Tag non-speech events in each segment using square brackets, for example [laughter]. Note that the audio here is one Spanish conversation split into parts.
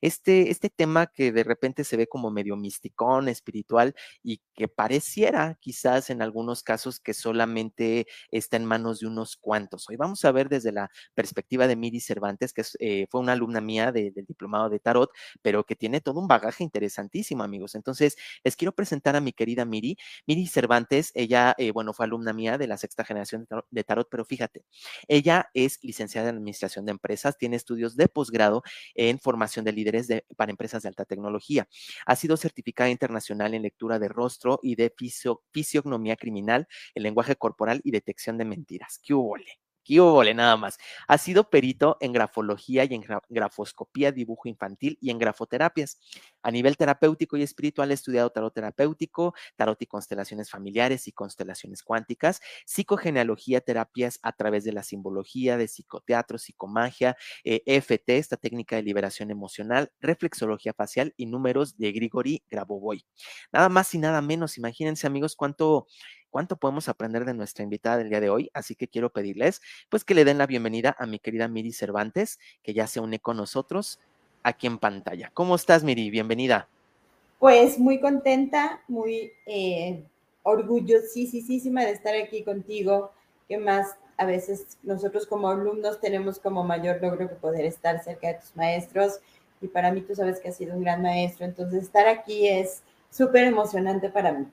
Este, este tema que de repente se ve como medio misticón, espiritual y que pareciera quizás en algunos casos que solamente está en manos de unos cuantos. Hoy vamos a ver desde la perspectiva de Miri Cervantes, que eh, fue una alumna mía del diplomado de Tarot, pero que tiene todo un bagaje interesantísimo, amigos. Entonces, les quiero presentar a mi querida Miri. Miri Cervantes, ella, eh, bueno, fue alumna mía de la sexta generación de tarot, pero fíjate, ella es licenciada en Administración de Empresas, tiene estudios de posgrado en formación de líderes para empresas de alta tecnología. Ha sido certificada internacional en lectura de rostro y de fisiognomía criminal, el lenguaje corporal y detección de mentiras. ¿Qué hubo? ¿Qué nada más? Ha sido perito en grafología y en grafoscopía, dibujo infantil y en grafoterapias. A nivel terapéutico y espiritual, ha estudiado tarot terapéutico, tarot y constelaciones familiares y constelaciones cuánticas, psicogenealogía, terapias a través de la simbología, de psicoteatro, psicomagia, EFT, esta técnica de liberación emocional, reflexología facial y números de Grigori Grabovoi. Nada más y nada menos, imagínense amigos cuánto cuánto podemos aprender de nuestra invitada del día de hoy. Así que quiero pedirles, pues, que le den la bienvenida a mi querida Miri Cervantes, que ya se une con nosotros aquí en pantalla. ¿Cómo estás, Miri? Bienvenida. Pues muy contenta, muy eh, orgullosísima de estar aquí contigo. ¿Qué más? A veces nosotros como alumnos tenemos como mayor logro que poder estar cerca de tus maestros y para mí tú sabes que has sido un gran maestro, entonces estar aquí es súper emocionante para mí.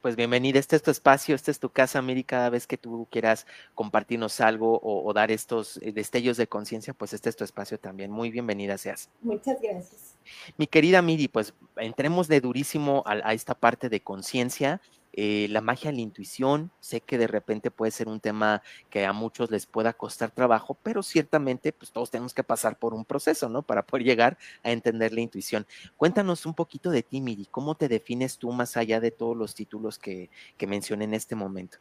Pues bienvenida, este es tu espacio, esta es tu casa, Miri, cada vez que tú quieras compartirnos algo o, dar estos eh, destellos de conciencia, pues este es tu espacio también. Muy bienvenida seas. Muchas gracias. Mi querida Miri, pues entremos de durísimo a esta parte de conciencia eh, la magia la intuición, sé que de repente puede ser un tema que a muchos les pueda costar trabajo, pero ciertamente pues todos tenemos que pasar por un proceso, ¿no? Para poder llegar a entender la intuición. Cuéntanos un poquito de ti, Miri, ¿cómo te defines tú más allá de todos los títulos que, que mencioné en este momento?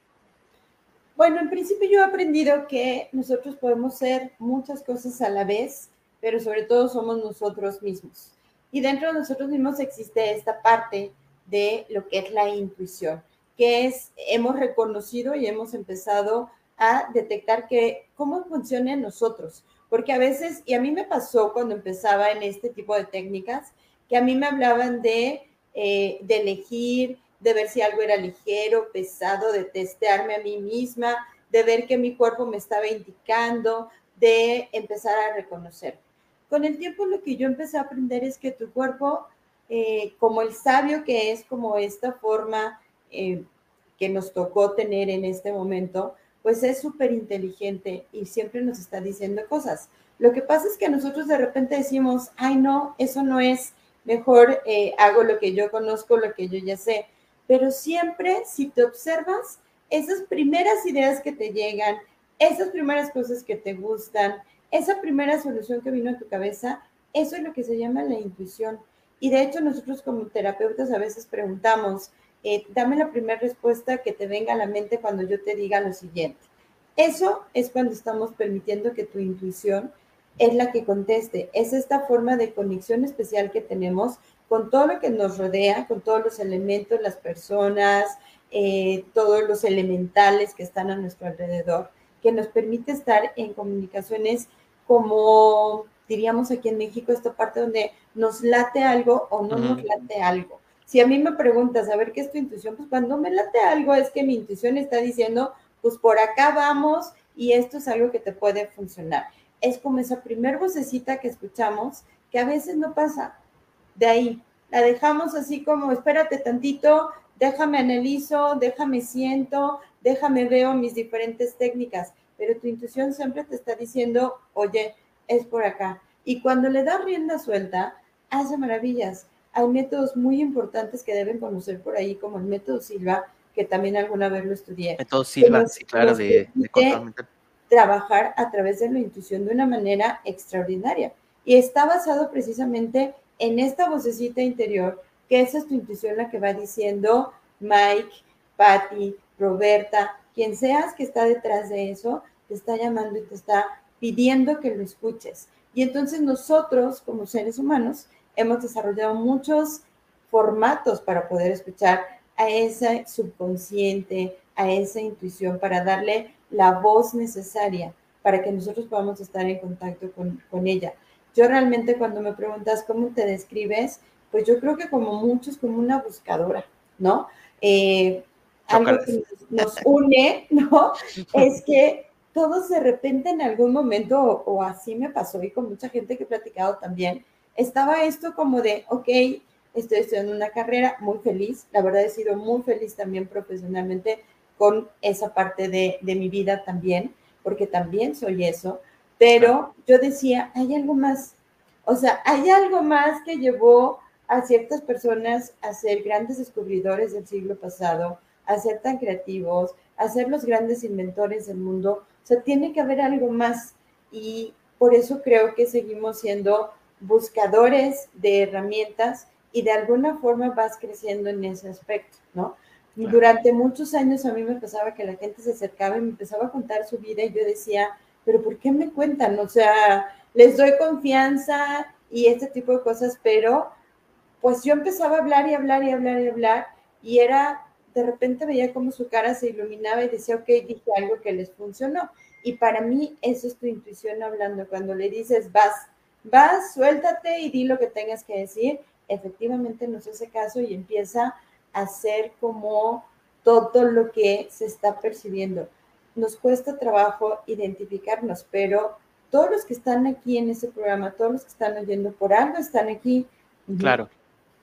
Bueno, en principio yo he aprendido que nosotros podemos ser muchas cosas a la vez, pero sobre todo somos nosotros mismos. Y dentro de nosotros mismos existe esta parte de lo que es la intuición, que es, hemos reconocido y hemos empezado a detectar que cómo funciona en nosotros, porque a veces, y a mí me pasó cuando empezaba en este tipo de técnicas, que a mí me hablaban de, eh, de elegir, de ver si algo era ligero, pesado, de testearme a mí misma, de ver que mi cuerpo me estaba indicando, de empezar a reconocer. Con el tiempo lo que yo empecé a aprender es que tu cuerpo eh, como el sabio que es, como esta forma eh, que nos tocó tener en este momento, pues es súper inteligente y siempre nos está diciendo cosas. Lo que pasa es que nosotros de repente decimos, ay no, eso no es, mejor eh, hago lo que yo conozco, lo que yo ya sé. Pero siempre, si te observas, esas primeras ideas que te llegan, esas primeras cosas que te gustan, esa primera solución que vino a tu cabeza, eso es lo que se llama la intuición. Y de hecho nosotros como terapeutas a veces preguntamos, eh, dame la primera respuesta que te venga a la mente cuando yo te diga lo siguiente. Eso es cuando estamos permitiendo que tu intuición es la que conteste. Es esta forma de conexión especial que tenemos con todo lo que nos rodea, con todos los elementos, las personas, eh, todos los elementales que están a nuestro alrededor, que nos permite estar en comunicaciones como diríamos aquí en México, esta parte donde nos late algo o no nos late algo. Si a mí me preguntas, a ver, ¿qué es tu intuición? Pues cuando me late algo es que mi intuición está diciendo, pues por acá vamos y esto es algo que te puede funcionar. Es como esa primer vocecita que escuchamos que a veces no pasa. De ahí, la dejamos así como, espérate tantito, déjame analizo, déjame siento, déjame veo mis diferentes técnicas, pero tu intuición siempre te está diciendo, oye, es por acá. Y cuando le das rienda suelta, hace maravillas. Hay métodos muy importantes que deben conocer por ahí, como el método Silva, que también alguna vez lo estudié. Método Silva, sí, claro, de, trabajar a través de la intuición de una manera extraordinaria. Y está basado precisamente en esta vocecita interior que esa es tu intuición la que va diciendo Mike, Patty, Roberta, quien seas que está detrás de eso, te está llamando y te está pidiendo que lo escuches. Y entonces nosotros, como seres humanos, hemos desarrollado muchos formatos para poder escuchar a ese subconsciente, a esa intuición, para darle la voz necesaria para que nosotros podamos estar en contacto con, con ella. Yo realmente cuando me preguntas cómo te describes, pues yo creo que como muchos, como una buscadora, ¿no? Eh, algo que nos, une, [laughs] ¿no? es que todos de repente en algún momento, o, así me pasó y con mucha gente que he platicado también, estaba esto como de, ok, estoy estudiando una carrera muy feliz, la verdad he sido muy feliz también profesionalmente con esa parte de, de mi vida también, porque también soy eso, pero yo decía, hay algo más, o sea, hay algo más que llevó a ciertas personas a ser grandes descubridores del siglo pasado, a ser tan creativos, a ser los grandes inventores del mundo. O sea, tiene que haber algo más y por eso creo que seguimos siendo buscadores de herramientas y de alguna forma vas creciendo en ese aspecto, ¿no? Durante muchos años a mí me pasaba que la gente se acercaba y me empezaba a contar su vida y yo decía, pero ¿por qué me cuentan? O sea, les doy confianza y este tipo de cosas, pero pues yo empezaba a hablar y hablar y hablar y hablar y era, de repente veía como su cara se iluminaba y decía, ok, dije algo que les funcionó. Y para mí eso es tu intuición hablando, cuando le dices, vas, vas, suéltate y di lo que tengas que decir, efectivamente nos hace caso y empieza a hacer como todo lo que se está percibiendo. Nos cuesta trabajo identificarnos, pero todos los que están aquí en ese programa, todos los que están oyendo por algo están aquí. Claro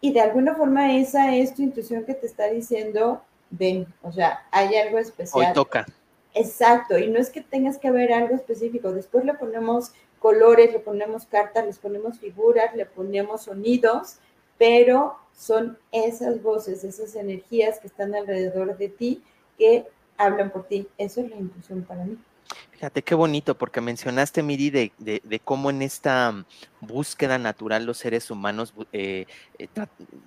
y de alguna forma esa es tu intuición que te está diciendo, ven, o sea, hay algo especial. Hoy toca. Exacto, y no es que tengas que ver algo específico, después le ponemos colores, le ponemos cartas, les ponemos figuras, le ponemos sonidos, pero son esas voces, esas energías que están alrededor de ti que hablan por ti. Eso es la intuición para mí. Fíjate qué bonito, porque mencionaste, Miri, de, cómo en esta mm, búsqueda natural los seres humanos eh, eh,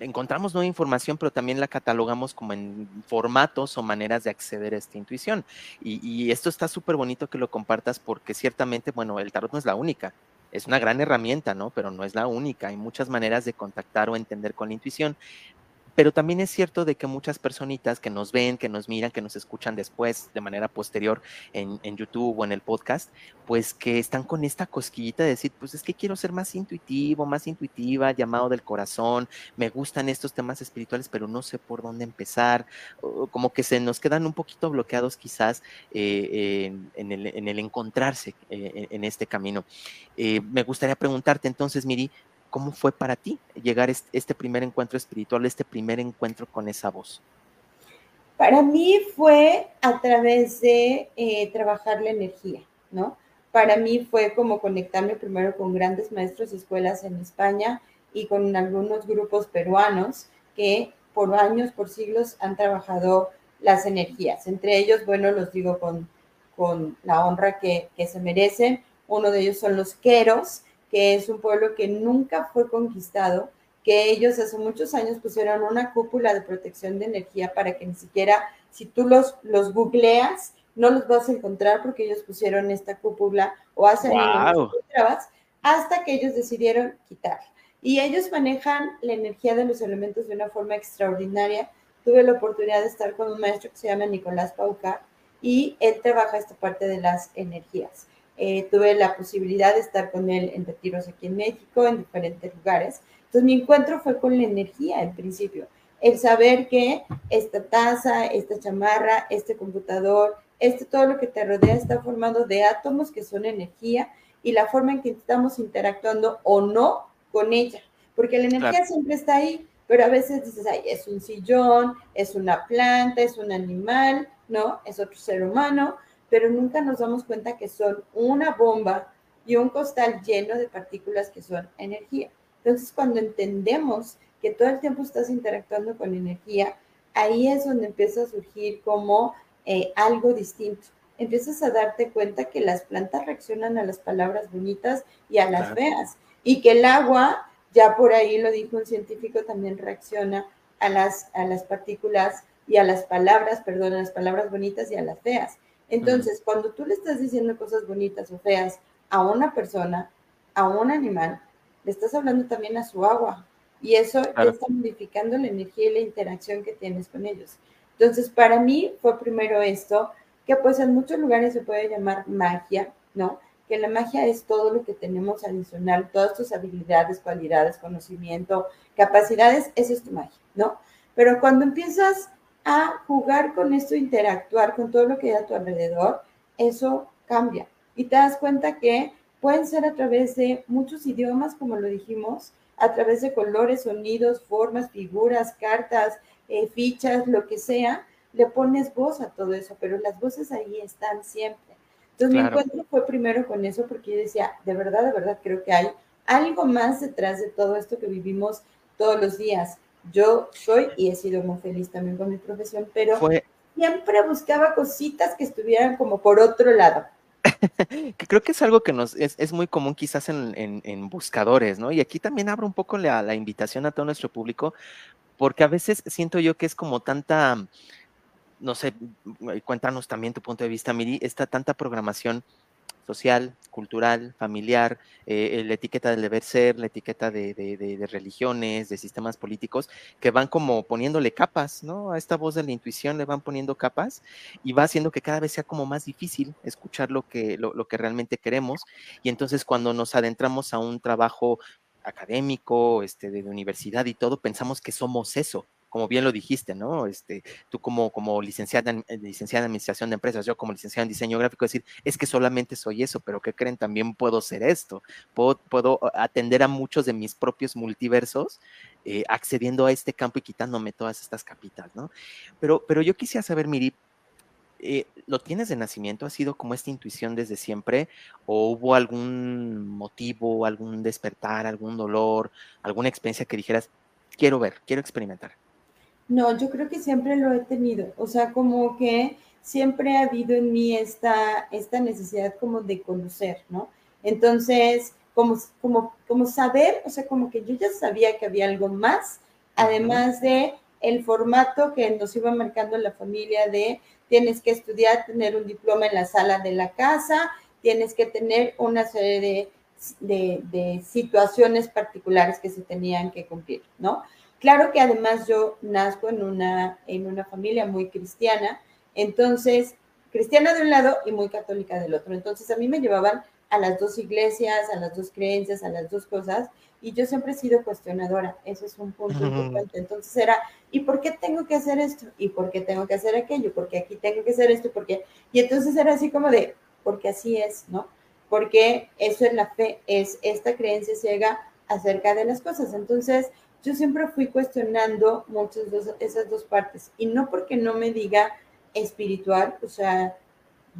encontramos nueva información, pero también la catalogamos como en formatos o maneras de acceder a esta intuición. Y, y esto está súper bonito que lo compartas porque ciertamente, bueno, el tarot no es la única. Es una gran herramienta, ¿no? Pero no es la única. Hay muchas maneras de contactar o entender con la intuición. Pero también es cierto de que muchas personitas que nos ven, que nos miran, que nos escuchan después, de manera posterior en, YouTube o en el podcast, pues que están con esta cosquillita de decir, pues es que quiero ser más intuitivo, más intuitiva, llamado del corazón, me gustan estos temas espirituales, pero no sé por dónde empezar, como que se nos quedan un poquito bloqueados quizás eh, en, el, encontrarse eh, en este camino. Eh, me gustaría preguntarte entonces, Miri, ¿Cómo fue para ti llegar este primer encuentro espiritual, este primer encuentro con esa voz? Para mí fue a través de eh, trabajar la energía, ¿no? Para mí fue como conectarme primero con grandes maestros de escuelas en España y con algunos grupos peruanos que por años, por siglos han trabajado las energías. Entre ellos, bueno, los digo con, con la honra que, que se merecen. Uno de ellos son los queros, que es un pueblo que nunca fue conquistado, que ellos hace muchos años pusieron una cúpula de protección de energía para que ni siquiera, si tú los, los googleas, no los vas a encontrar porque ellos pusieron esta cúpula o hace wow. hasta que ellos decidieron quitarla. Y ellos manejan la energía de los elementos de una forma extraordinaria. Tuve la oportunidad de estar con un maestro que se llama Nicolás Paucar y él trabaja esta parte de las energías. Eh, tuve la posibilidad de estar con él en retiros aquí en México, en diferentes lugares. Entonces mi encuentro fue con la energía al principio, el saber que esta taza, esta chamarra, este computador, este todo lo que te rodea está formado de átomos que son energía y la forma en que estamos interactuando o no con ella, porque la energía siempre está ahí, pero a veces dices, ay, es un sillón, es una planta, es un animal, ¿no? Es otro ser humano, pero nunca nos damos cuenta que son una bomba y un costal lleno de partículas que son energía. Entonces, cuando entendemos que todo el tiempo estás interactuando con energía, ahí es donde empieza a surgir como eh, algo distinto. Empiezas a darte cuenta que las plantas reaccionan a las palabras bonitas y a las feas, y que el agua Ya por ahí lo dijo un científico, también reacciona a las, a las partículas y a las palabras, perdón, a las palabras bonitas y a las feas. Entonces, cuando tú le estás diciendo cosas bonitas o feas a una persona, a un animal, le estás hablando también a su agua. Y eso está modificando la energía y la interacción que tienes con ellos. Entonces, para mí fue primero esto, que pues en muchos lugares se puede llamar magia, ¿no? Que la magia es todo lo que tenemos adicional, todas tus habilidades, cualidades, conocimiento, capacidades, eso es tu magia, ¿no? Pero cuando empiezas a jugar con esto, interactuar con todo lo que hay a tu alrededor, eso cambia. Y te das cuenta que pueden ser a través de muchos idiomas, como lo dijimos, a través de colores, sonidos, formas, figuras, cartas, eh, fichas, lo que sea, le pones voz a todo eso, pero las voces ahí están siempre. Entonces mi encuentro fue primero con eso porque yo decía, de verdad, de verdad, creo que hay algo más detrás de todo esto que vivimos todos los días. Yo soy y he sido muy feliz también con mi profesión, pero siempre buscaba cositas que estuvieran como por otro lado. [laughs] creo que es algo que nos es, muy común quizás en, buscadores, ¿no? Y aquí también abro un poco la, la invitación a todo nuestro público, porque a veces siento yo que es como tanta, no sé, cuéntanos también tu punto de vista, Miri, esta tanta programación social, cultural, familiar, eh, la etiqueta del deber ser, la etiqueta de, religiones, de sistemas políticos, que van como poniéndole capas, ¿no? A esta voz de la intuición le van poniendo capas y va haciendo que cada vez sea como más difícil escuchar lo que, lo, lo que realmente queremos. Y entonces cuando nos adentramos a un trabajo académico, este, de universidad y todo, pensamos que somos eso, como bien lo dijiste, ¿no? Este, tú como, como licenciada, en, eh, licenciada en administración de empresas, yo como licenciada en diseño gráfico, decir, es que solamente soy eso, pero ¿qué creen? También puedo ser esto, puedo, puedo atender a muchos de mis propios multiversos, eh, accediendo a este campo y quitándome todas estas capitas, ¿no? Pero, pero yo quisiera saber, Miri, eh, ¿lo tienes de nacimiento? ¿Ha sido como esta intuición desde siempre? ¿O hubo algún motivo, algún despertar, algún dolor, alguna experiencia que dijeras, quiero ver, quiero experimentar? No, yo creo que siempre lo he tenido. O sea, como que siempre ha habido en mí esta, esta necesidad como de conocer, ¿no? Entonces, como, como, como saber, o sea, como que yo ya sabía que había algo más, además de el formato que nos iba marcando la familia de tienes que estudiar, tener un diploma en la sala de la casa, tienes que tener una serie de, de situaciones particulares que se tenían que cumplir, ¿no? Claro que además yo nazco en una, en una familia muy cristiana, entonces, cristiana de un lado y muy católica del otro. Entonces, a mí me llevaban a las dos iglesias, a las dos creencias, a las dos cosas, y yo siempre he sido cuestionadora, eso es un punto importante. Entonces era, ¿y por qué tengo que hacer esto? ¿Y por qué tengo que hacer aquello? Porque aquí tengo que hacer esto, porque Y entonces era así como de, porque así es, ¿no? Porque eso es la fe, es esta creencia ciega acerca de las cosas. Entonces, yo siempre fui cuestionando muchas de esas dos partes, y no porque no me diga espiritual, o sea,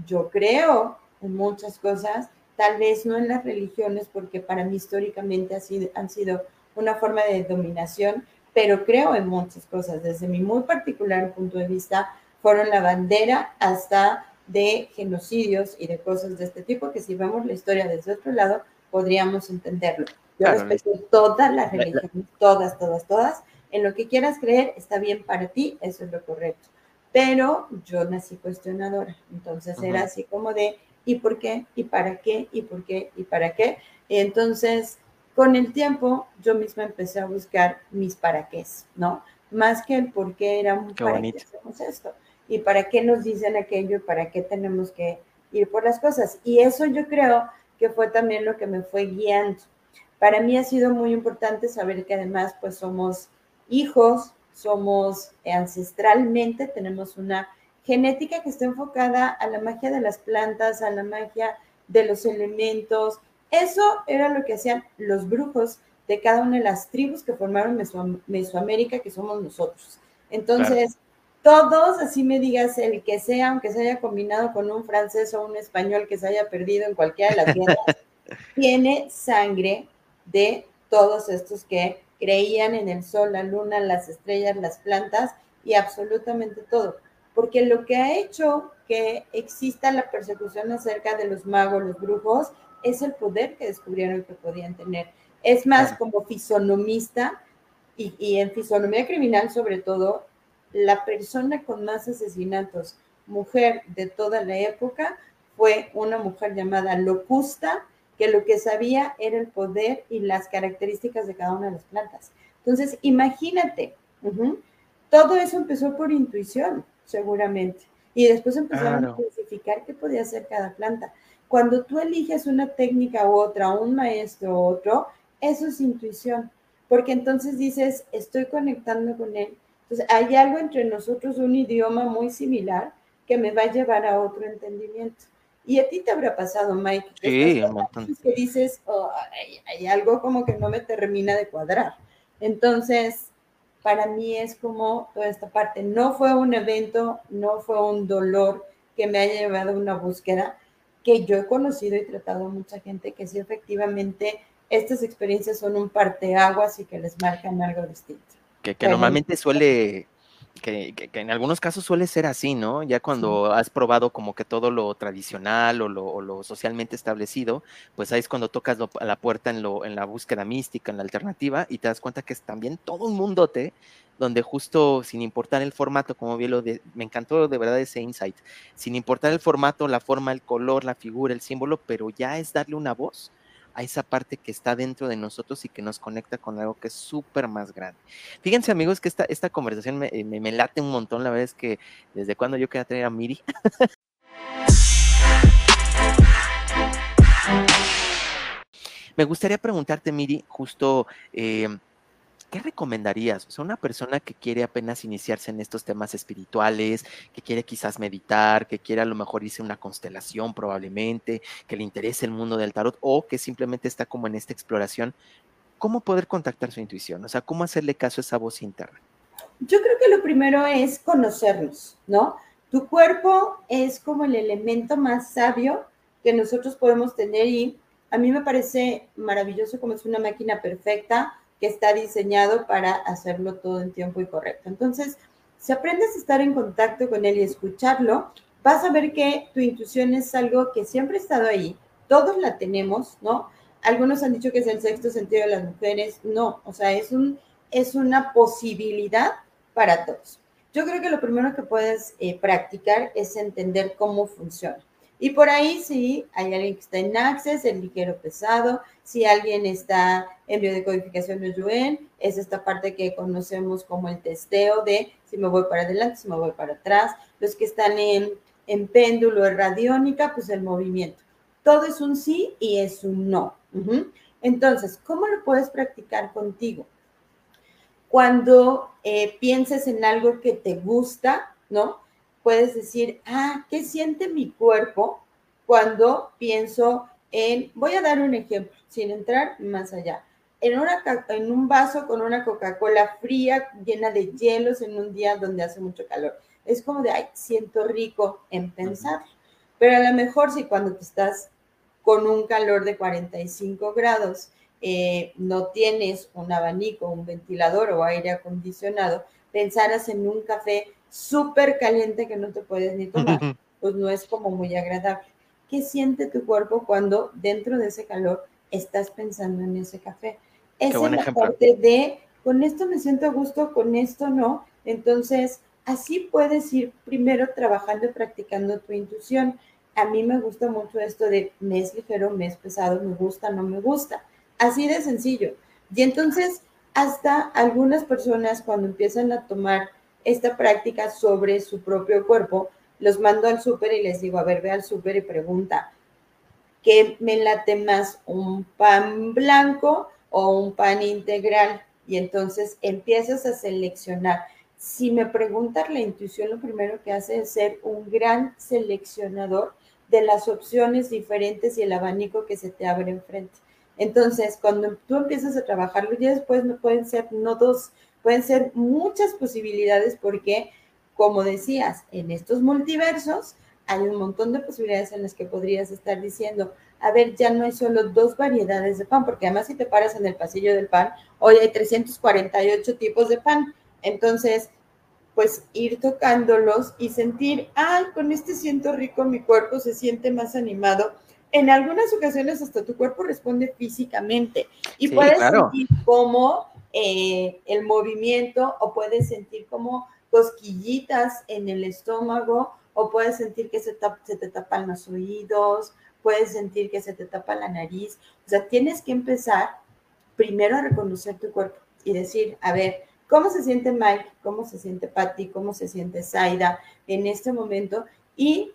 yo creo en muchas cosas, tal vez no en las religiones, porque para mí históricamente ha sido, han sido una forma de dominación, pero creo en muchas cosas. Desde mi muy particular punto de vista, fueron la bandera hasta de genocidios y de cosas de este tipo, que si vemos la historia desde otro lado, podríamos entenderlo. Yo respeto todas las religiones, todas, todas, todas. En lo que quieras creer está bien para ti, eso es lo correcto. Pero yo nací cuestionadora, entonces era así como de, y por qué, y para qué, y por qué, y para qué. entonces, con el tiempo, yo misma empecé a buscar mis para qué, ¿no? Más que el por qué era un para qué hacemos esto, y para qué nos dicen aquello, y para qué tenemos que ir por las cosas. Y eso yo creo que fue también lo que me fue guiando. Para mí ha sido muy importante saber que además, pues somos hijos, somos ancestralmente, tenemos una genética que está enfocada a la magia de las plantas, a la magia de los elementos. Eso era lo que hacían los brujos de cada una de las tribus que formaron Mesoamérica, que somos nosotros. Entonces, todos, así me digas, el que sea, aunque se haya combinado con un francés o un español que se haya perdido en cualquiera de las tiendas, [laughs] tiene sangre de todos estos que creían en el sol, la luna, las estrellas, las plantas y absolutamente todo porque lo que ha hecho que exista la persecución acerca de los magos, los brujos, es el poder que descubrieron que podían tener. Es más como fisonomista y, y en fisonomía criminal sobre todo, la persona con más asesinatos, mujer de toda la época, fue una mujer llamada Locusta, que lo que sabía era el poder y las características de cada una de las plantas. Entonces, imagínate, todo eso empezó por intuición, seguramente, y después empezaron a clasificar qué podía hacer cada planta. Cuando tú eliges una técnica u otra, un maestro u otro, eso es intuición, porque entonces dices, estoy conectando con él. Entonces, hay algo entre nosotros, un idioma muy similar, que me va a llevar a otro entendimiento. Y a ti te habrá pasado, Mike. Sí, un montón. Que dices, oh, hay, algo como que no me termina de cuadrar. Entonces, para mí es como toda esta parte. No fue un evento, no fue un dolor que me haya llevado a una búsqueda, que yo he conocido y tratado a mucha gente que sí, efectivamente, estas experiencias son un parteaguas y que les marcan algo distinto. Que, que normalmente suele que, en algunos casos suele ser así, ¿no? Ya cuando has probado como que todo lo tradicional o lo, socialmente establecido, pues ahí es cuando tocas a la puerta en, lo, en la búsqueda mística, en la alternativa, y te das cuenta que es también todo un mundote donde justo sin importar el formato, como bien lo de, me encantó de verdad ese insight, sin importar el formato, la forma, el color, la figura, el símbolo, pero ya es darle una voz a esa parte que está dentro de nosotros y que nos conecta con algo que es súper más grande. Fíjense amigos que esta, esta conversación me, me, late un montón, la verdad es que desde cuando yo quería tener a Miri. [laughs] me gustaría preguntarte, Miri, justo... Eh, ¿qué recomendarías? O sea, una persona que quiere apenas iniciarse en estos temas espirituales, que quiere quizás meditar, que quiere a lo mejor irse a una constelación probablemente, que le interese el mundo del tarot o que simplemente está como en esta exploración, ¿cómo poder contactar su intuición? O sea, ¿cómo hacerle caso a esa voz interna? Yo creo que lo primero es conocernos, ¿no? Tu cuerpo es como el elemento más sabio que nosotros podemos tener y a mí me parece maravilloso como es una máquina perfecta que está diseñado para hacerlo todo en tiempo y correcto. Entonces, si aprendes a estar en contacto con él y escucharlo, vas a ver que tu intuición es algo que siempre ha estado ahí, todos la tenemos, ¿no? Algunos han dicho que es el sexto sentido de las mujeres, no, o sea, es, un, es una posibilidad para todos. Yo creo que lo primero que puedes eh, practicar es entender cómo funciona. Y por ahí sí, hay alguien que está en Access, el ligero pesado, si alguien está en biodecodificación de Yuen, es esta parte que conocemos como el testeo de si me voy para adelante, si me voy para atrás, los que están en, en péndulo, en radiónica, pues el movimiento. Todo es un sí y es un no. Entonces, ¿cómo lo puedes practicar contigo? Cuando eh, pienses en algo que te gusta, ¿no? puedes decir, ah, ¿qué siente mi cuerpo cuando pienso en, voy a dar un ejemplo, sin entrar más allá, en, una, en un vaso con una Coca-Cola fría llena de hielos en un día donde hace mucho calor. Es como de, ay, siento rico en pensar. Pero a lo mejor si cuando te estás con un calor de 45 grados, eh, no tienes un abanico, un ventilador o aire acondicionado, pensaras en un café súper caliente que no te puedes ni tomar, [laughs] pues no es como muy agradable. ¿Qué siente tu cuerpo cuando dentro de ese calor estás pensando en ese café? Esa es la parte de, con esto me siento a gusto, con esto no. Entonces, así puedes ir primero trabajando y practicando tu intuición. A mí me gusta mucho esto de mes ligero, mes pesado, me gusta, no me gusta. Así de sencillo. Y entonces, hasta algunas personas cuando empiezan a tomar esta práctica sobre su propio cuerpo, los mando al súper y les digo, a ver, ve al súper y pregunta, ¿qué me late más, un pan blanco o un pan integral? Y entonces empiezas a seleccionar. Si me preguntas la intuición, lo primero que hace es ser un gran seleccionador de las opciones diferentes y el abanico que se te abre enfrente. Entonces, cuando tú empiezas a trabajarlo, ya después no pueden ser no dos, Pueden ser muchas posibilidades porque, como decías, en estos multiversos hay un montón de posibilidades en las que podrías estar diciendo, a ver, ya no hay solo dos variedades de pan, porque además si te paras en el pasillo del pan, hoy hay 348 tipos de pan. Entonces, pues ir tocándolos y sentir, ay, con este siento rico, mi cuerpo se siente más animado, en algunas ocasiones hasta tu cuerpo responde físicamente y puedes sentir como eh, el movimiento o puedes sentir como cosquillitas en el estómago o puedes sentir que se, se te tapan los oídos, puedes sentir que se te tapa la nariz. O sea, tienes que empezar primero a reconocer tu cuerpo y decir, a ver, ¿cómo se siente Mike? ¿Cómo se siente Patty? ¿Cómo se siente Zaida en este momento? Y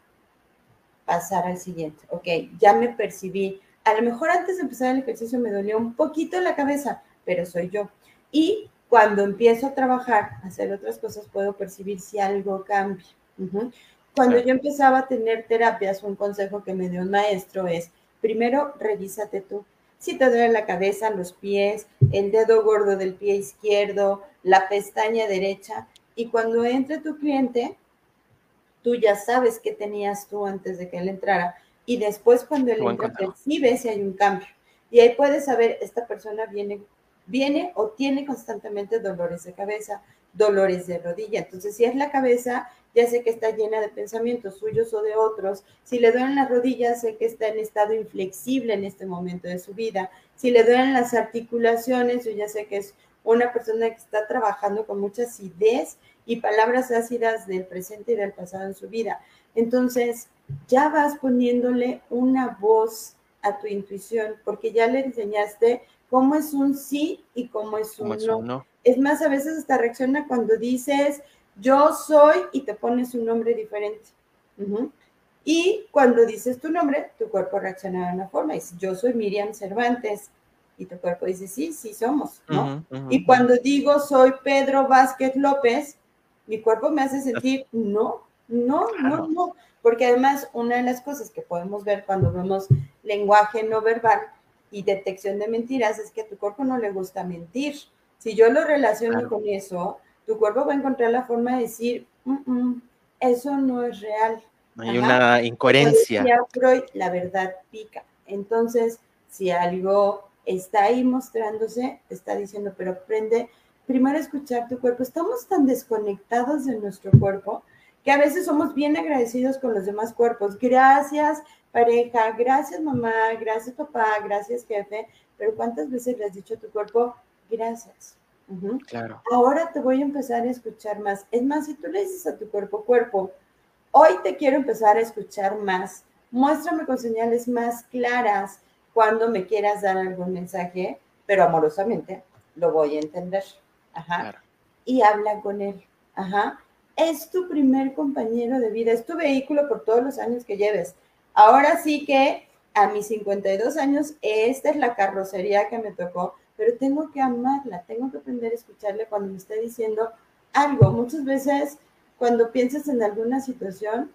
pasar al siguiente. Ok, ya me percibí. A lo mejor antes de empezar el ejercicio me dolía un poquito la cabeza, pero soy yo. Y cuando empiezo a trabajar, a hacer otras cosas, puedo percibir si algo cambia. Cuando yo empezaba a tener terapias, un consejo que me dio un maestro es, primero revísate tú. Si te duele la cabeza, los pies, el dedo gordo del pie izquierdo, la pestaña derecha, y cuando entre tu cliente, tú ya sabes qué tenías tú antes de que él entrara, y después cuando él entra, percibe si hay un cambio. Y ahí puedes saber, esta persona viene, viene o tiene constantemente dolores de cabeza, dolores de rodilla. Entonces, si es la cabeza, ya sé que está llena de pensamientos suyos o de otros. Si le duelen las rodillas, sé que está en estado inflexible en este momento de su vida. Si le duelen las articulaciones, yo ya sé que es una persona que está trabajando con muchas ideas y palabras ácidas del presente y del pasado en su vida. Entonces, ya vas poniéndole una voz a tu intuición, porque ya le enseñaste cómo es un sí y cómo es un, no. Es más, a veces hasta reacciona cuando dices, yo soy y te pones un nombre diferente. Y cuando dices tu nombre, tu cuerpo reacciona de una forma. Dice, yo soy Miriam Cervantes. Y tu cuerpo dice, sí, sí somos, ¿no? y cuando digo soy Pedro Vázquez López, mi cuerpo me hace sentir, no, no, no, no. Porque además, una de las cosas que podemos ver cuando vemos lenguaje no verbal y detección de mentiras es que a tu cuerpo no le gusta mentir. Si yo lo relaciono con eso, tu cuerpo va a encontrar la forma de decir, eso no es real. Hay una incoherencia. Freud, la verdad pica. Entonces, si algo está ahí mostrándose, te está diciendo, pero aprende primero a escuchar tu cuerpo. Estamos tan desconectados de nuestro cuerpo que a veces somos bien agradecidos con los demás cuerpos. Gracias, pareja, gracias, mamá, gracias, papá, gracias, jefe. Pero ¿cuántas veces le has dicho a tu cuerpo, gracias? Claro. Ahora te voy a empezar a escuchar más. Es más, si tú le dices a tu cuerpo, cuerpo, hoy te quiero empezar a escuchar más, muéstrame con señales más claras cuando me quieras dar algún mensaje, pero amorosamente lo voy a entender. Ajá. Y habla con él. Ajá. Es tu primer compañero de vida, es tu vehículo por todos los años que lleves. Ahora sí que a mis 52 años, esta es la carrocería que me tocó pero tengo que amarla, tengo que aprender a escucharle cuando me está diciendo algo. Muchas veces cuando piensas en alguna situación,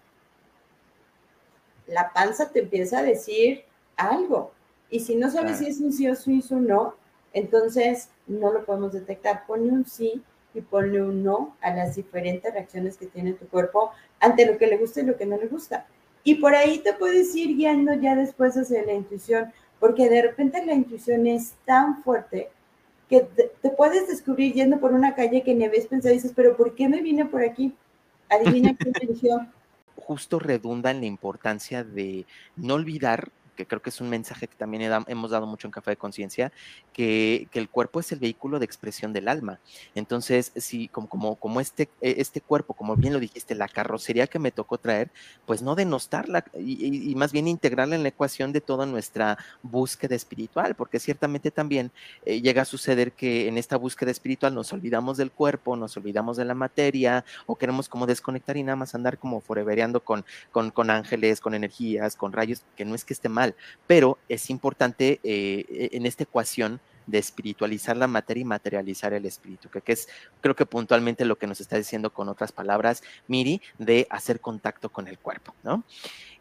la panza te empieza a decir algo. Y si no sabes si es un sí o sí o un no, entonces no lo podemos detectar. Pone un sí y ponle un no a las diferentes reacciones que tiene tu cuerpo ante lo que le gusta y lo que no le gusta. Y por ahí te puedes ir guiando ya después hacia la intuición porque de repente la intuición es tan fuerte que te, puedes descubrir yendo por una calle que ni habías pensado y dices, pero ¿por qué me vine por aquí? Adivina qué intuición. [laughs] Justo redunda en la importancia de no olvidar que creo que es un mensaje que también hemos dado mucho en Café de Conciencia, que, el cuerpo es el vehículo de expresión del alma. Entonces, si como, este, e, este cuerpo, como bien lo dijiste, la carrocería que me tocó traer, pues no denostarla y, más bien integrarla en la ecuación de toda nuestra búsqueda espiritual, porque ciertamente también eh, llega a suceder que en esta búsqueda espiritual nos olvidamos del cuerpo, nos olvidamos de la materia, o queremos como desconectar y nada más andar como forevereando con ángeles, con energías, con rayos, que no es que esté mal pero es importante eh, e, en esta ecuación de espiritualizar la materia y materializar el espíritu, que, es creo que puntualmente lo que nos está diciendo con otras palabras Miri, de hacer contacto con el cuerpo, ¿no?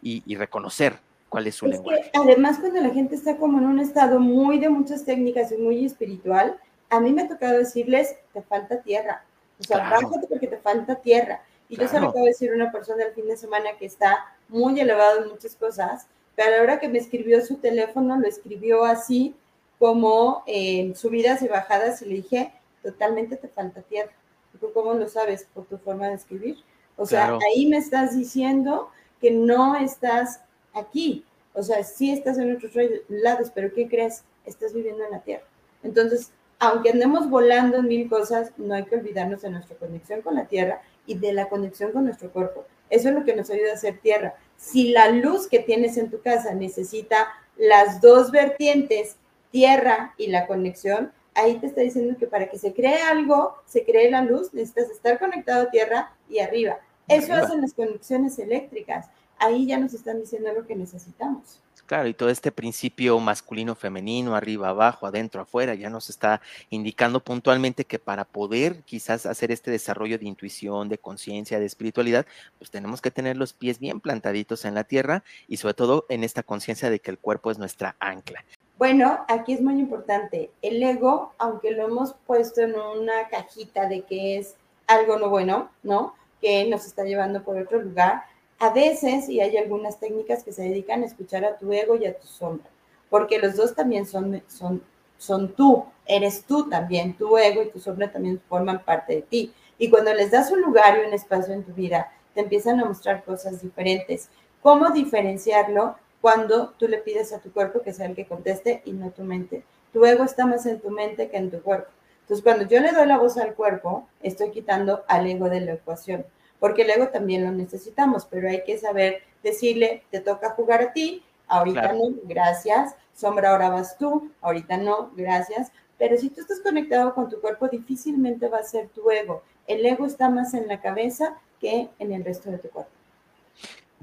Y, reconocer cuál es su lenguaje. además, cuando la gente está como en un estado muy de muchas técnicas y muy espiritual, a mí me ha tocado decirles, te falta tierra. O sea, porque te falta tierra. Y yo se lo acabo de decir a una persona el fin de semana que está muy elevado en muchas cosas, pero a la hora que me escribió su teléfono, lo escribió así como en subidas y bajadas y le dije, totalmente te falta tierra. ¿Tú cómo lo sabes? Por tu forma de escribir. O sea, ahí me estás diciendo que no estás aquí. O sea, sí estás en otros lados, pero ¿qué crees? Estás viviendo en la Tierra. Entonces, aunque andemos volando en mil cosas, no hay que olvidarnos de nuestra conexión con la Tierra y de la conexión con nuestro cuerpo. Eso es lo que nos ayuda a hacer Tierra. Si la luz que tienes en tu casa necesita las dos vertientes, Tierra y la conexión, ahí te está diciendo que para que se cree algo, se cree la luz, necesitas estar conectado a Tierra y arriba. Eso hacen las conexiones eléctricas ahí ya nos están diciendo lo que necesitamos. Claro, y todo este principio masculino, femenino, arriba, abajo, adentro, afuera, ya nos está indicando puntualmente que para poder quizás hacer este desarrollo de intuición, de conciencia, de espiritualidad, pues tenemos que tener los pies bien plantaditos en la tierra y sobre todo en esta conciencia de que el cuerpo es nuestra ancla. Bueno, aquí es muy importante. El ego, aunque lo hemos puesto en una cajita de que es algo no bueno, ¿no? Que nos está llevando por otro lugar, a veces, y hay algunas técnicas que se dedican a escuchar a tu ego y a tu sombra, porque los dos también son, son, son tú, eres tú también, tu ego y tu sombra también forman parte de ti. Y cuando les das un lugar y un espacio en tu vida, te empiezan a mostrar cosas diferentes. ¿Cómo diferenciarlo cuando tú le pides a tu cuerpo que sea el que conteste y no tu mente? Tu ego está más en tu mente que en tu cuerpo. Entonces, cuando yo le doy la voz al cuerpo, estoy quitando al ego de la ecuación porque luego también lo necesitamos, pero hay que saber decirle, te toca jugar a ti, ahorita no, gracias, sombra, ahora vas tú, ahorita no, gracias, pero si tú estás conectado con tu cuerpo, difícilmente va a ser tu ego. El ego está más en la cabeza que en el resto de tu cuerpo.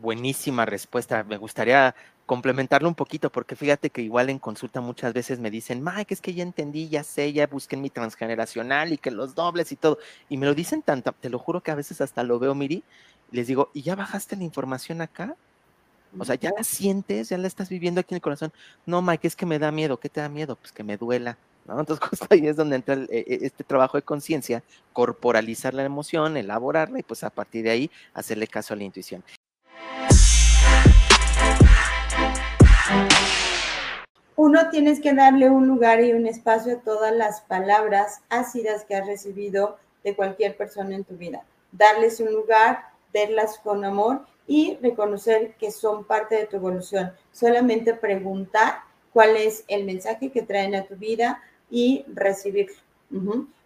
Buenísima respuesta. Me gustaría complementarlo un poquito, porque fíjate que igual en consulta muchas veces me dicen, Mike, es que ya entendí, ya sé, ya busqué en mi transgeneracional y que los dobles y todo. Y me lo dicen tanto, te lo juro que a veces hasta lo veo, Miri, les digo, ¿y ya bajaste la información acá? O sea, ya la sientes, ya la estás viviendo aquí en el corazón. No, Mike, es que me da miedo. ¿Qué te da miedo? Pues que me duela. ¿no? Entonces, [laughs] justo ahí es donde entra e, e, este trabajo de conciencia, corporalizar la emoción, elaborarla y pues a partir de ahí hacerle caso a la intuición. Uno tienes que darle un lugar y un espacio a todas las palabras ácidas que has recibido de cualquier persona en tu vida. Darles un lugar, verlas con amor y reconocer que son parte de tu evolución. Solamente preguntar cuál es el mensaje que traen a tu vida y recibirlo.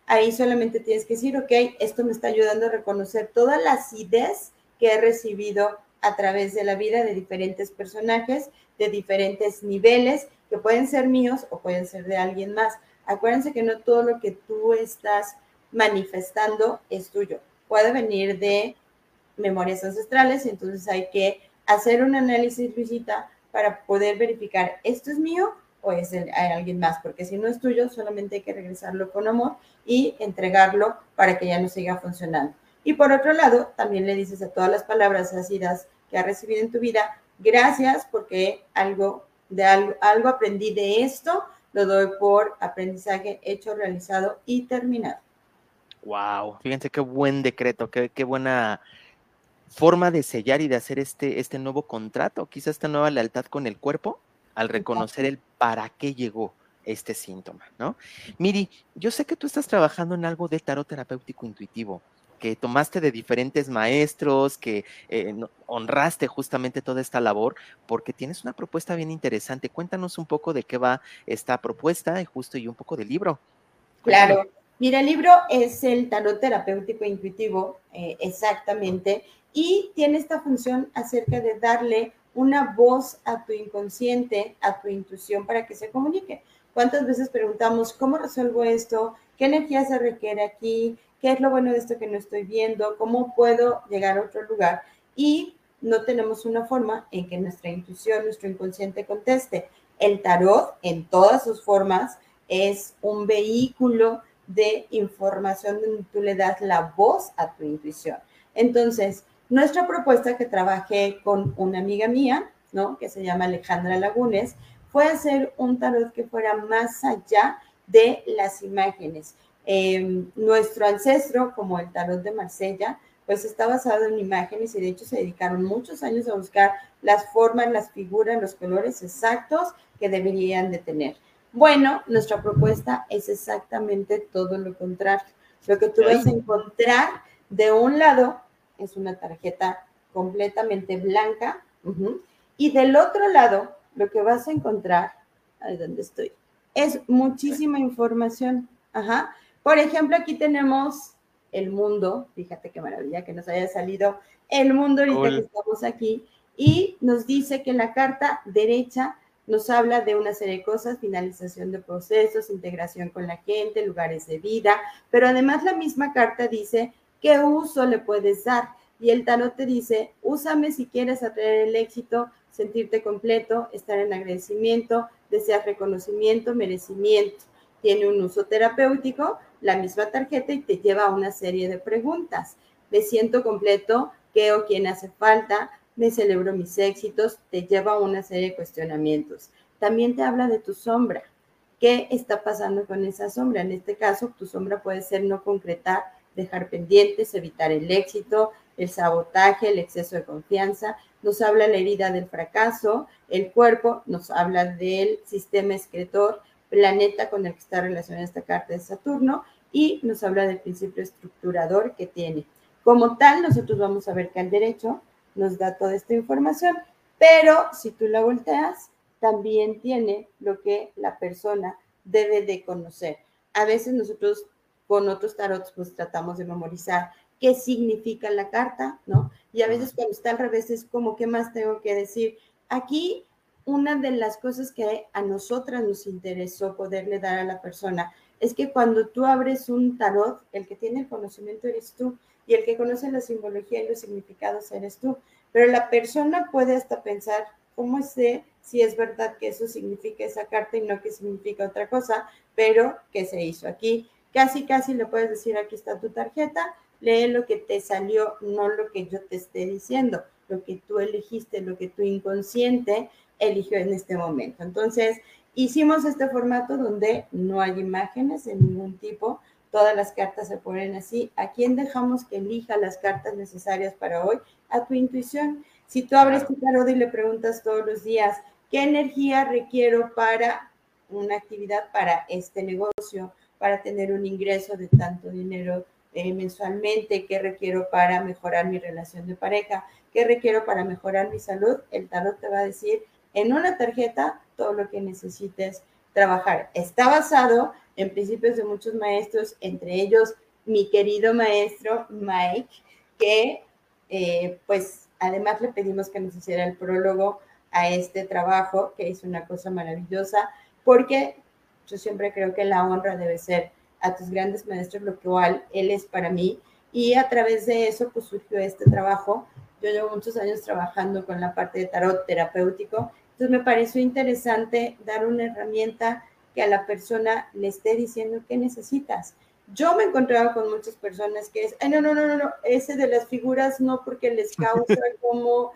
Ahí solamente tienes que decir, ok, esto me está ayudando a reconocer todas las ideas que he recibido a través de la vida de diferentes personajes, de diferentes niveles que pueden ser míos o pueden ser de alguien más. Acuérdense que no todo lo que tú estás manifestando es tuyo. Puede venir de memorias ancestrales entonces hay que hacer un análisis, visita para poder verificar, ¿esto es mío o es de alguien más? Porque si no es tuyo, solamente hay que regresarlo con amor y entregarlo para que ya no siga funcionando. Y por otro lado, también le dices a todas las palabras ácidas que has recibido en tu vida, gracias porque algo de algo, algo aprendí de esto, lo doy por aprendizaje hecho, realizado y terminado. Wow, fíjense qué buen decreto, qué, qué buena forma de sellar y de hacer este, este nuevo contrato, quizás esta nueva lealtad con el cuerpo, al reconocer el para qué llegó este síntoma, ¿no? Miri, yo sé que tú estás trabajando en algo de tarot terapéutico intuitivo que tomaste de diferentes maestros, que eh, honraste justamente toda esta labor, porque tienes una propuesta bien interesante. Cuéntanos un poco de qué va esta propuesta y justo y un poco del libro. Claro. Mira, el libro es el tarot terapéutico intuitivo, eh, exactamente, y tiene esta función acerca de darle una voz a tu inconsciente, a tu intuición para que se comunique. ¿Cuántas veces preguntamos cómo resuelvo esto? ¿Qué energía se requiere aquí? Qué es lo bueno de esto que no estoy viendo, cómo puedo llegar a otro lugar. Y no tenemos una forma en que nuestra intuición, nuestro inconsciente conteste. El tarot, en todas sus formas, es un vehículo de información donde tú le das la voz a tu intuición. Entonces, nuestra propuesta que trabajé con una amiga mía, ¿no? Que se llama Alejandra Lagunes, fue hacer un tarot que fuera más allá de las imágenes. Em, nuestro ancestro, como el tarot de Marsella, pues está basado en imágenes y de hecho se dedicaron muchos años a buscar las formas, las figuras, los colores exactos que deberían de tener. Bueno, nuestra propuesta es exactamente todo lo contrario. Lo que tú vas a encontrar de un lado es una tarjeta completamente blanca y del otro lado lo que vas a encontrar, ahí donde estoy, es muchísima información. Ajá. Por ejemplo, aquí tenemos el mundo, fíjate qué maravilla que nos haya salido el mundo ahorita que estamos aquí, y nos dice que la carta derecha nos habla de una serie de cosas, finalización de procesos, integración con la gente, lugares de vida, pero además la misma carta dice qué uso le puedes dar. Y el tarot te dice, úsame si quieres atraer el éxito, sentirte completo, estar en agradecimiento, desear reconocimiento, merecimiento. Tiene un uso terapéutico, la misma tarjeta y te lleva a una serie de preguntas. Me siento completo, qué o quién hace falta, me celebro mis éxitos, te lleva a una serie de cuestionamientos. También te habla de tu sombra. ¿Qué está pasando con esa sombra? En este caso, tu sombra puede ser no concretar, dejar pendientes, evitar el éxito, el sabotaje, el exceso de confianza. Nos habla la herida del fracaso, el cuerpo, nos habla del sistema excretor, planeta con el que está relacionada esta carta de Saturno y nos habla del principio estructurador que tiene. Como tal, nosotros vamos a ver que al derecho nos da toda esta información, pero si tú la volteas, también tiene lo que la persona debe de conocer. A veces nosotros con otros tarots pues tratamos de memorizar qué significa la carta, ¿no? Y a veces cuando está al revés es como, ¿qué más tengo que decir? Aquí una de las cosas que a nosotras nos interesó poderle dar a la persona es que cuando tú abres un tarot, el que tiene el conocimiento eres tú y el que conoce la simbología y los significados eres tú. Pero la persona puede hasta pensar, ¿cómo sé si es verdad que eso significa esa carta y no que significa otra cosa? Pero, ¿qué se hizo aquí? Casi, casi le puedes decir, aquí está tu tarjeta, lee lo que te salió, no lo que yo te esté diciendo, lo que tú elegiste, lo que tu inconsciente eligió en este momento. Entonces, hicimos este formato donde no hay imágenes de ningún tipo, Todas las cartas se ponen así. ¿A quién dejamos que elija las cartas necesarias para hoy? A tu intuición. Si tú abres tu tarot y le preguntas todos los días, ¿qué energía requiero para una actividad, para este negocio, para tener un ingreso de tanto dinero eh, mensualmente? ¿Qué requiero para mejorar mi relación de pareja? ¿Qué requiero para mejorar mi salud? El tarot te va a decir en una tarjeta todo lo que necesites trabajar. Está basado en principios de muchos maestros, entre ellos mi querido maestro Mike, que eh, pues además le pedimos que nos hiciera el prólogo a este trabajo, que es una cosa maravillosa, porque yo siempre creo que la honra debe ser a tus grandes maestros, lo cual él es para mí, y a través de eso pues surgió este trabajo. Yo llevo muchos años trabajando con la parte de tarot terapéutico, entonces me pareció interesante dar una herramienta que a la persona le esté diciendo qué necesitas. Yo me encontraba con muchas personas que es, Ay, no, no, no, no, no, ese de las figuras no porque les causa [laughs] como,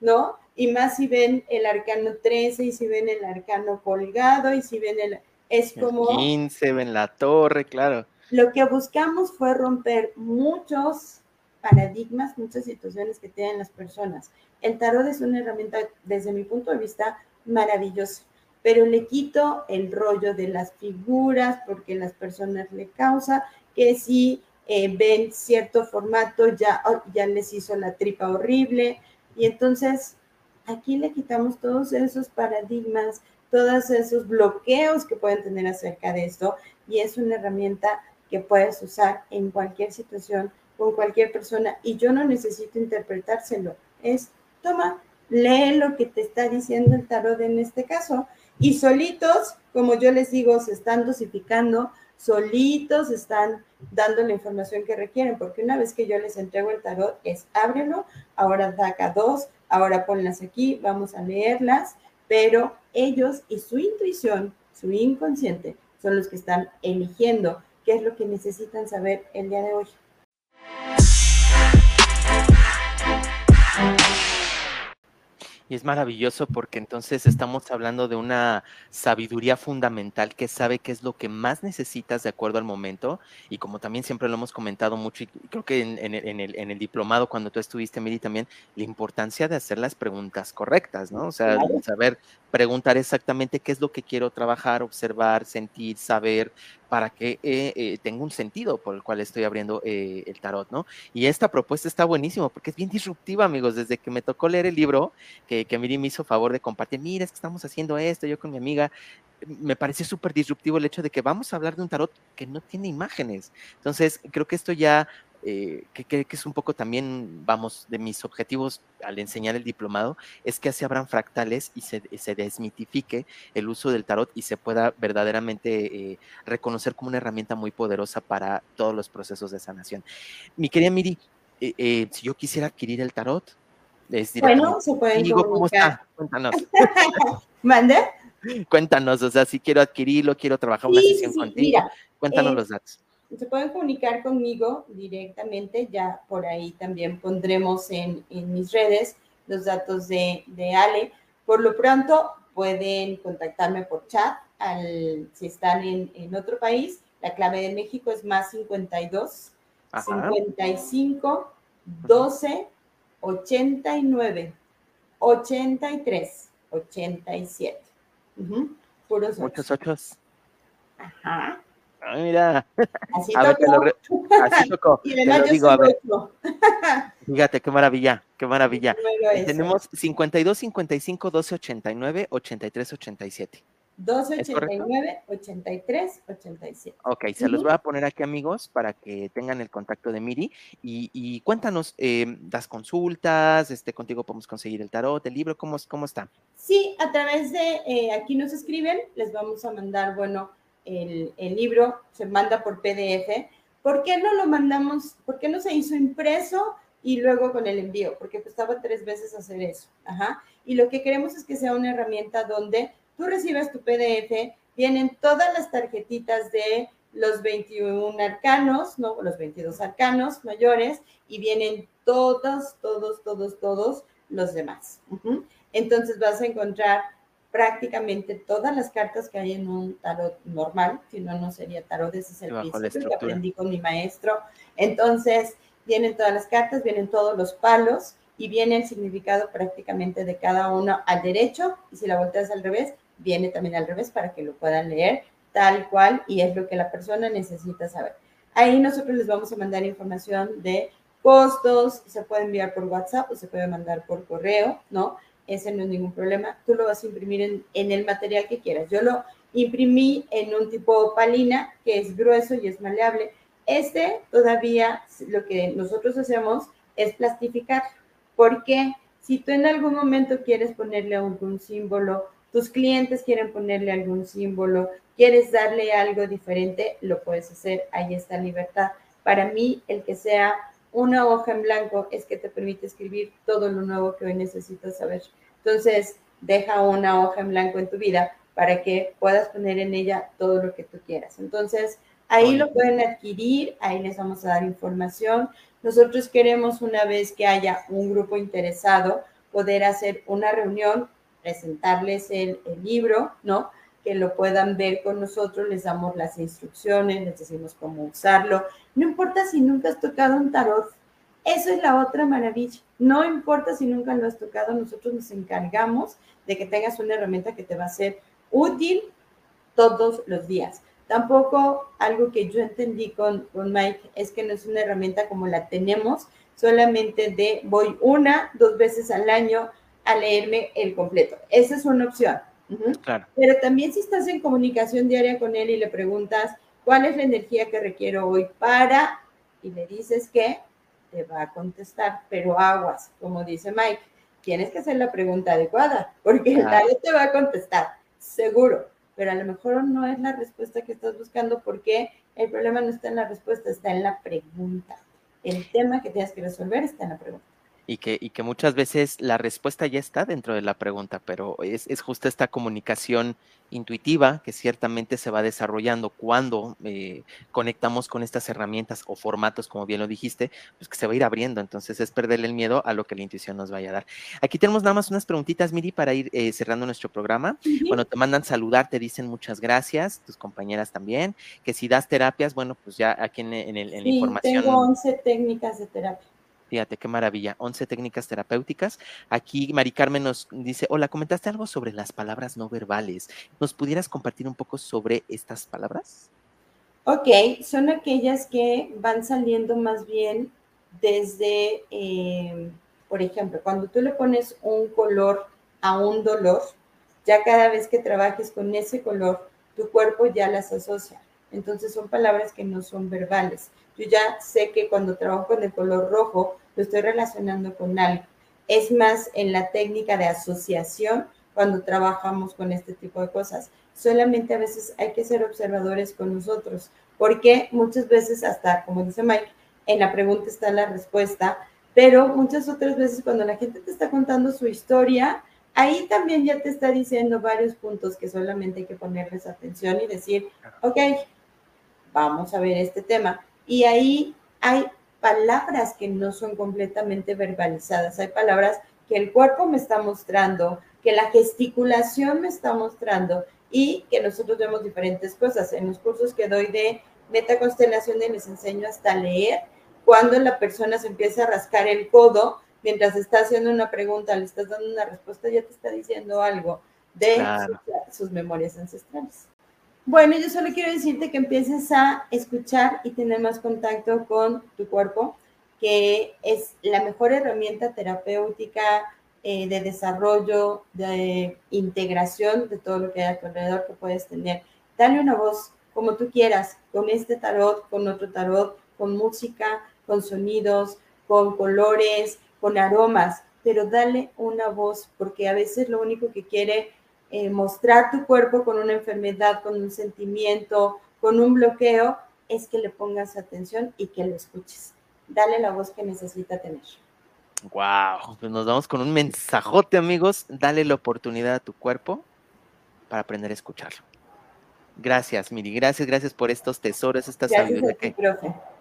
¿no? Y más si ven el arcano 13 y si ven el arcano colgado y si ven el, es como... 15, ven la torre, claro. Lo que buscamos fue romper muchos paradigmas, muchas situaciones que tienen las personas. El tarot es una herramienta, desde mi punto de vista, maravillosa pero le quito el rollo de las figuras porque las personas le causa que si eh, ven cierto formato ya, oh, ya les hizo la tripa horrible y entonces aquí le quitamos todos esos paradigmas, todos esos bloqueos que pueden tener acerca de esto y es una herramienta que puedes usar en cualquier situación con cualquier persona y yo no necesito interpretárselo, es toma, lee lo que te está diciendo el tarot en este caso y solitos, como yo les digo, se están dosificando, solitos están dando la información que requieren, porque una vez que yo les entrego el tarot es ábrelo, ahora saca dos, ahora ponlas aquí, vamos a leerlas, pero ellos y su intuición, su inconsciente, son los que están eligiendo qué es lo que necesitan saber el día de hoy. Y es maravilloso porque entonces estamos hablando de una sabiduría fundamental que sabe qué es lo que más necesitas de acuerdo al momento. Y como también siempre lo hemos comentado mucho, y creo que en, el, en el, diplomado, cuando tú estuviste, Miri, también, la importancia de hacer las preguntas correctas, ¿no? O sea, saber preguntar exactamente qué es lo que quiero trabajar, observar, sentir, saber, para que eh, eh, tenga un sentido por el cual estoy abriendo eh, el tarot, ¿no? Y esta propuesta está buenísima porque es bien disruptiva, amigos. Desde que me tocó leer el libro, que, que Miri me hizo favor de compartir, mira, es que estamos haciendo esto, yo con mi amiga, me pareció súper disruptivo el hecho de que vamos a hablar de un tarot que no tiene imágenes. Entonces, creo que esto ya eh, que, que, es un poco también, vamos, de mis objetivos al enseñar el diplomado, es que así abran fractales y se, se desmitifique el uso del tarot y se pueda verdaderamente eh, reconocer como una herramienta muy poderosa para todos los procesos de sanación. Mi querida Miri, eh, eh si yo quisiera adquirir el tarot, es bueno, se puede digo, ¿cómo está? Cuéntanos. [laughs] ¿Mande? Cuéntanos, o sea, si quiero adquirirlo, quiero trabajar una sesión sí, contigo, mira, cuéntanos los datos se pueden comunicar conmigo directamente, ya por ahí también pondremos en, en mis redes los datos de, de, Ale. Por lo pronto pueden contactarme por chat al, si están en, en otro país. La clave de México es más 52 Ajá. 55 12 89 83 87. Uh -huh. Puros Muchos ochos. Ajá. Mira. Así a. Ver, lo, así tocó. [laughs] y además lo digo, a ver. [laughs] Fíjate, qué maravilla, qué maravilla. Bueno. Tenemos 52, 55, 12, 89, 83, 87. 12, 89, 83, 87. Ok, se los voy a poner aquí, amigos, para que tengan el contacto de Miri. Y, y cuéntanos, eh, das consultas, este, contigo podemos conseguir el tarot, el libro, ¿cómo, cómo está? Sí, a través de, eh, aquí nos escriben, les vamos a mandar, bueno, el, libro se manda por PDF. ¿Por qué no lo mandamos? ¿Por qué no se hizo impreso y luego con el envío? Porque costaba tres veces hacer eso. Ajá. Y lo que queremos es que sea una herramienta donde tú recibes tu PDF, vienen todas las tarjetitas de los 21 arcanos, ¿no? Los 22 arcanos mayores y vienen todos, todos, todos, todos los demás. Entonces vas a encontrar prácticamente todas las cartas que hay en un tarot normal, si no, no sería tarot, ese es el principio que aprendí con mi maestro. Entonces, vienen todas las cartas, vienen todos los palos y viene el significado prácticamente de cada uno al derecho y si la volteas al revés, viene también al revés para que lo puedan leer tal cual y es lo que la persona necesita saber. Ahí nosotros les vamos a mandar información de costos, se puede enviar por WhatsApp o se puede mandar por correo, ¿no? Ese no es ningún problema. Tú lo vas a imprimir en, el material que quieras. Yo lo imprimí en un tipo palina que es grueso y es maleable. Este todavía lo que nosotros hacemos es plastificar. porque Si tú en algún momento quieres ponerle algún símbolo, tus clientes quieren ponerle algún símbolo, quieres darle algo diferente, lo puedes hacer. Ahí está libertad. Para mí, el que sea una hoja en blanco es que te permite escribir todo lo nuevo que hoy necesitas saber. Entonces, deja una hoja en blanco en tu vida para que puedas poner en ella todo lo que tú quieras. Entonces, ahí lo pueden adquirir, ahí les vamos a dar información. Nosotros queremos, una vez que haya un grupo interesado, poder hacer una reunión, presentarles el, el libro, ¿no? Que lo puedan ver con nosotros, les damos las instrucciones, les decimos cómo usarlo. No importa si nunca has tocado un tarot, eso es la otra maravilla. No importa si nunca lo has tocado, nosotros nos encargamos de que tengas una herramienta que te va a ser útil todos los días. Tampoco algo que yo entendí con, con Mike es que no es una herramienta como la tenemos, solamente de voy una, dos veces al año a leerme el completo. Esa es una opción Uh -huh. claro. Pero también si estás en comunicación diaria con él y le preguntas cuál es la energía que requiero hoy para, y le dices que te va a contestar, pero aguas, como dice Mike, tienes que hacer la pregunta adecuada, porque claro. el te va a contestar, seguro, pero a lo mejor no es la respuesta que estás buscando porque el problema no está en la respuesta, está en la pregunta. El tema que tienes que resolver está en la pregunta y que, y que muchas veces la respuesta ya está dentro de la pregunta, pero es, es justo esta comunicación intuitiva que ciertamente se va desarrollando cuando eh, conectamos con estas herramientas o formatos, como bien lo dijiste, pues que se va a ir abriendo. Entonces es perderle el miedo a lo que la intuición nos vaya a dar. Aquí tenemos nada más unas preguntitas, Miri, para ir eh, cerrando nuestro programa. Uh -huh. Bueno, te mandan saludar, te dicen muchas gracias, tus compañeras también, que si das terapias, bueno, pues ya aquí en, en, el, en sí, la información. Tengo 11 técnicas de terapia. Fíjate qué maravilla, 11 técnicas terapéuticas. Aquí Mari Carmen nos dice, hola, comentaste algo sobre las palabras no verbales. ¿Nos pudieras compartir un poco sobre estas palabras? Ok, son aquellas que van saliendo más bien desde, eh, por ejemplo, cuando tú le pones un color a un dolor, ya cada vez que trabajes con ese color, tu cuerpo ya las asocia. Entonces son palabras que no son verbales. Yo ya sé que cuando trabajo con el color rojo, lo estoy relacionando con algo. Es más en la técnica de asociación cuando trabajamos con este tipo de cosas. Solamente a veces hay que ser observadores con nosotros, porque muchas veces hasta, como dice Mike, en la pregunta está la respuesta, pero muchas otras veces cuando la gente te está contando su historia, ahí también ya te está diciendo varios puntos que solamente hay que ponerles atención y decir, ok, vamos a ver este tema. Y ahí hay palabras que no son completamente verbalizadas, hay palabras que el cuerpo me está mostrando, que la gesticulación me está mostrando y que nosotros vemos diferentes cosas. En los cursos que doy de metaconstelación y les enseño hasta leer, cuando la persona se empieza a rascar el codo mientras está haciendo una pregunta, le estás dando una respuesta, ya te está diciendo algo de sus, sus memorias ancestrales. Bueno, yo solo quiero decirte que empieces a escuchar y tener más contacto con tu cuerpo, que es la mejor herramienta terapéutica eh, de desarrollo, de integración de todo lo que hay a tu alrededor que puedes tener. Dale una voz como tú quieras, con este tarot, con otro tarot, con música, con sonidos, con colores, con aromas, pero dale una voz, porque a veces lo único que quiere eh, mostrar tu cuerpo con una enfermedad, con un sentimiento, con un bloqueo, es que le pongas atención y que lo escuches. Dale la voz que necesita tener. Wow, pues nos vamos con un mensajote, amigos. Dale la oportunidad a tu cuerpo para aprender a escucharlo. Gracias, Miri. Gracias, gracias por estos tesoros, estas sabiduría que,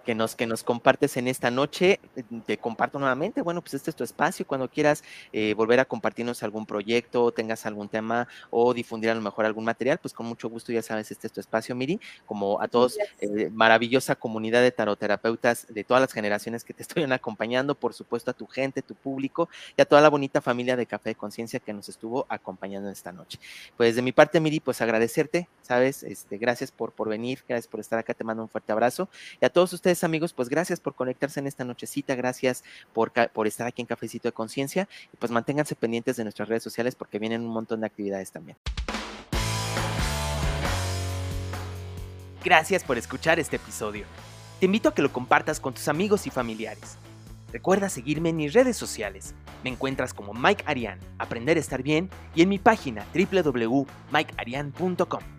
que nos, que nos compartes en esta noche. Te comparto nuevamente, bueno, pues este es tu espacio. Cuando quieras eh, volver a compartirnos algún proyecto, tengas algún tema o difundir a lo mejor algún material, pues con mucho gusto, ya sabes, este es tu espacio, Miri. Como a todos, eh, maravillosa comunidad de taroterapeutas de todas las generaciones que te [laughs] estoy acompañando, por supuesto a tu gente, tu público y a toda la bonita familia de Café de Conciencia que nos estuvo acompañando esta noche. Pues de mi parte, Miri, pues agradecerte, ¿sabes? Este, gracias por, por venir, gracias por estar acá, te mando un fuerte abrazo. Y a todos ustedes amigos, pues gracias por conectarse en esta nochecita, gracias por, por estar aquí en Cafecito de Conciencia y pues manténganse pendientes de nuestras redes sociales porque vienen un montón de actividades también. Gracias por escuchar este episodio. Te invito a que lo compartas con tus amigos y familiares. Recuerda seguirme en mis redes sociales. Me encuentras como Mike Arian, Aprender a Estar Bien, y en mi página www.mikearian.com.